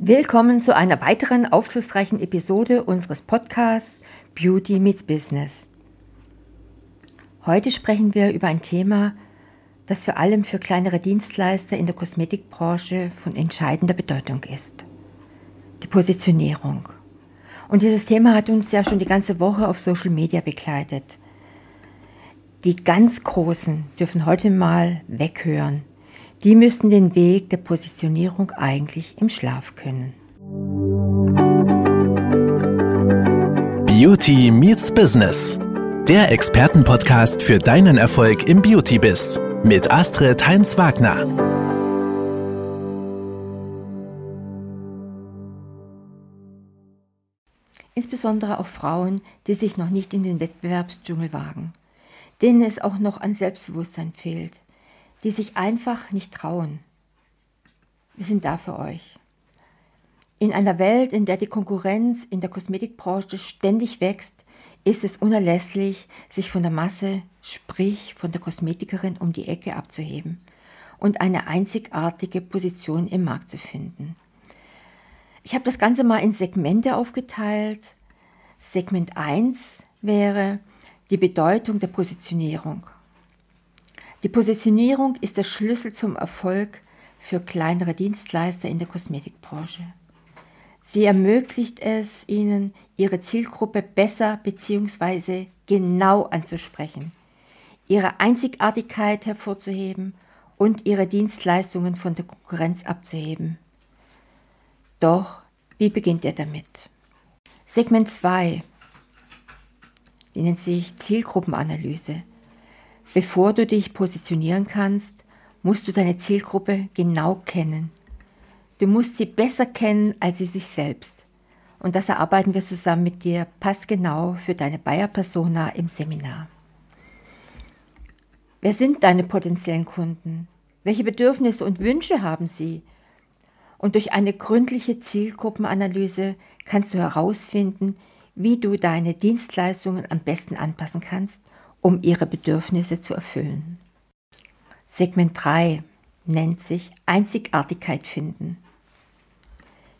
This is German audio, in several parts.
Willkommen zu einer weiteren aufschlussreichen Episode unseres Podcasts Beauty Meets Business. Heute sprechen wir über ein Thema, das vor allem für kleinere Dienstleister in der Kosmetikbranche von entscheidender Bedeutung ist. Die Positionierung. Und dieses Thema hat uns ja schon die ganze Woche auf Social Media begleitet. Die ganz Großen dürfen heute mal weghören. Die müssen den Weg der Positionierung eigentlich im Schlaf können. Beauty meets Business. Der Expertenpodcast für deinen Erfolg im Beauty-Biz mit Astrid Heinz-Wagner. Insbesondere auch Frauen, die sich noch nicht in den Wettbewerbsdschungel wagen, denen es auch noch an Selbstbewusstsein fehlt, die sich einfach nicht trauen. Wir sind da für euch. In einer Welt, in der die Konkurrenz in der Kosmetikbranche ständig wächst, ist es unerlässlich, sich von der Masse, sprich von der Kosmetikerin um die Ecke abzuheben und eine einzigartige Position im Markt zu finden. Ich habe das Ganze mal in Segmente aufgeteilt. Segment 1 wäre die Bedeutung der Positionierung. Die Positionierung ist der Schlüssel zum Erfolg für kleinere Dienstleister in der Kosmetikbranche. Sie ermöglicht es ihnen, ihre Zielgruppe besser bzw. genau anzusprechen, ihre Einzigartigkeit hervorzuheben und ihre Dienstleistungen von der Konkurrenz abzuheben. Doch, wie beginnt er damit? Segment 2, die nennt sich Zielgruppenanalyse. Bevor du dich positionieren kannst, musst du deine Zielgruppe genau kennen. Du musst sie besser kennen als sie sich selbst. Und das erarbeiten wir zusammen mit dir passgenau für deine Bayer-Persona im Seminar. Wer sind deine potenziellen Kunden? Welche Bedürfnisse und Wünsche haben sie? Und durch eine gründliche Zielgruppenanalyse kannst du herausfinden, wie du deine Dienstleistungen am besten anpassen kannst um ihre Bedürfnisse zu erfüllen. Segment 3 nennt sich Einzigartigkeit finden.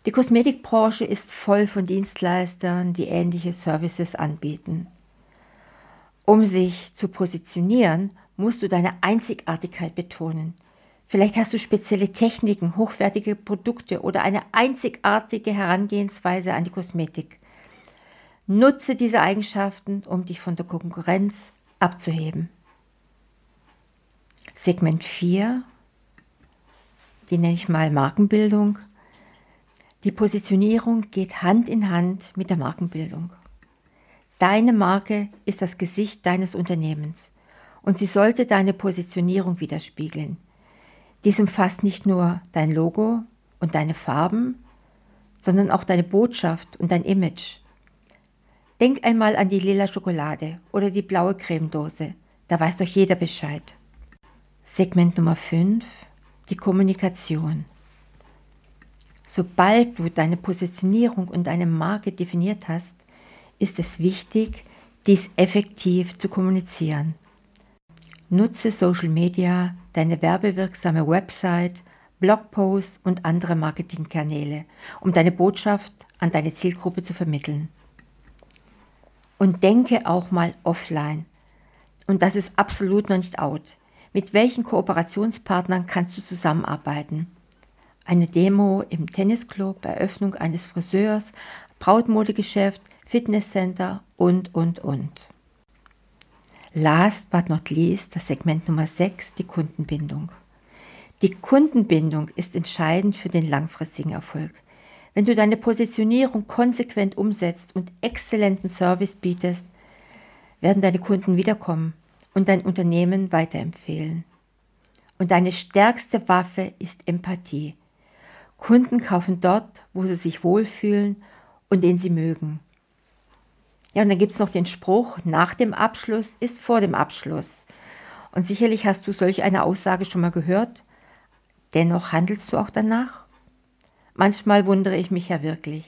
Die Kosmetikbranche ist voll von Dienstleistern, die ähnliche Services anbieten. Um sich zu positionieren, musst du deine Einzigartigkeit betonen. Vielleicht hast du spezielle Techniken, hochwertige Produkte oder eine einzigartige Herangehensweise an die Kosmetik. Nutze diese Eigenschaften, um dich von der Konkurrenz abzuheben. Segment 4, die nenne ich mal Markenbildung. Die Positionierung geht Hand in Hand mit der Markenbildung. Deine Marke ist das Gesicht deines Unternehmens und sie sollte deine Positionierung widerspiegeln. Dies umfasst nicht nur dein Logo und deine Farben, sondern auch deine Botschaft und dein Image. Denk einmal an die lila Schokolade oder die blaue Cremedose. Da weiß doch jeder Bescheid. Segment Nummer 5. Die Kommunikation. Sobald du deine Positionierung und deine Marke definiert hast, ist es wichtig, dies effektiv zu kommunizieren. Nutze Social Media, deine werbewirksame Website, Blogposts und andere Marketingkanäle, um deine Botschaft an deine Zielgruppe zu vermitteln und denke auch mal offline. Und das ist absolut noch nicht out. Mit welchen Kooperationspartnern kannst du zusammenarbeiten? Eine Demo im Tennisclub, Eröffnung eines Friseurs, Brautmodegeschäft, Fitnesscenter und, und, und. Last but not least das Segment Nummer 6, die Kundenbindung. Die Kundenbindung ist entscheidend für den langfristigen Erfolg. Wenn du deine Positionierung konsequent umsetzt und exzellenten Service bietest, werden deine Kunden wiederkommen und dein Unternehmen weiterempfehlen. Und deine stärkste Waffe ist Empathie. Kunden kaufen dort, wo sie sich wohlfühlen und den sie mögen. Ja, und dann gibt es noch den Spruch, nach dem Abschluss ist vor dem Abschluss. Und sicherlich hast du solch eine Aussage schon mal gehört. Dennoch handelst du auch danach? Manchmal wundere ich mich ja wirklich.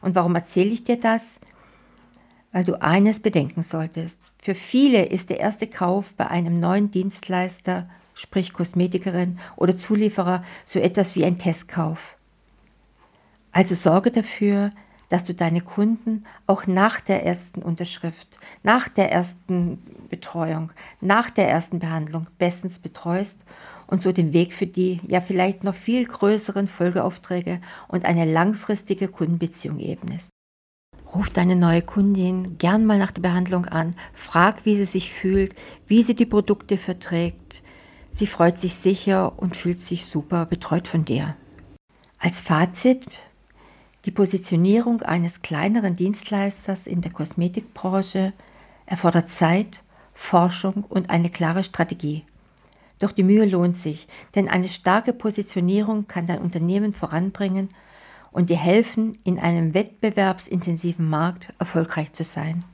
Und warum erzähle ich dir das? Weil du eines bedenken solltest. Für viele ist der erste Kauf bei einem neuen Dienstleister, sprich Kosmetikerin oder Zulieferer, so etwas wie ein Testkauf. Also sorge dafür, dass du deine Kunden auch nach der ersten Unterschrift, nach der ersten Betreuung, nach der ersten Behandlung bestens betreust und so den Weg für die ja vielleicht noch viel größeren Folgeaufträge und eine langfristige Kundenbeziehung ebnest. Ruf deine neue Kundin gern mal nach der Behandlung an, frag, wie sie sich fühlt, wie sie die Produkte verträgt. Sie freut sich sicher und fühlt sich super betreut von dir. Als Fazit die Positionierung eines kleineren Dienstleisters in der Kosmetikbranche erfordert Zeit, Forschung und eine klare Strategie. Doch die Mühe lohnt sich, denn eine starke Positionierung kann dein Unternehmen voranbringen und dir helfen, in einem wettbewerbsintensiven Markt erfolgreich zu sein.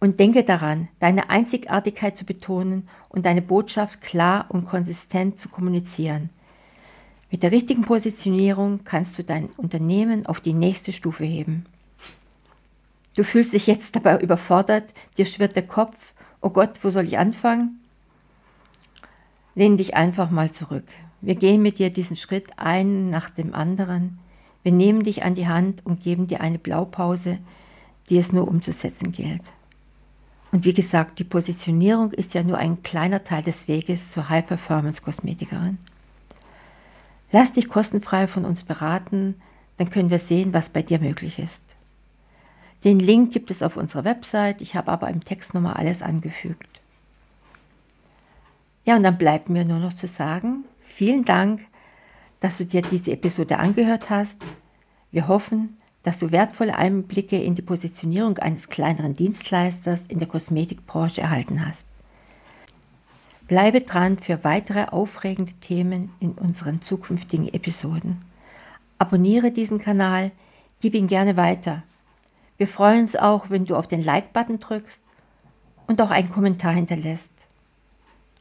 Und denke daran, deine Einzigartigkeit zu betonen und deine Botschaft klar und konsistent zu kommunizieren. Mit der richtigen Positionierung kannst du dein Unternehmen auf die nächste Stufe heben. Du fühlst dich jetzt dabei überfordert, dir schwirrt der Kopf, oh Gott, wo soll ich anfangen? Lehn dich einfach mal zurück. Wir gehen mit dir diesen Schritt einen nach dem anderen. Wir nehmen dich an die Hand und geben dir eine Blaupause, die es nur umzusetzen gilt. Und wie gesagt, die Positionierung ist ja nur ein kleiner Teil des Weges zur High-Performance-Kosmetikerin. Lass dich kostenfrei von uns beraten, dann können wir sehen, was bei dir möglich ist. Den Link gibt es auf unserer Website, ich habe aber im Text nochmal alles angefügt. Ja, und dann bleibt mir nur noch zu sagen, vielen Dank, dass du dir diese Episode angehört hast. Wir hoffen, dass du wertvolle Einblicke in die Positionierung eines kleineren Dienstleisters in der Kosmetikbranche erhalten hast. Bleibe dran für weitere aufregende Themen in unseren zukünftigen Episoden. Abonniere diesen Kanal, gib ihn gerne weiter. Wir freuen uns auch, wenn du auf den Like-Button drückst und auch einen Kommentar hinterlässt.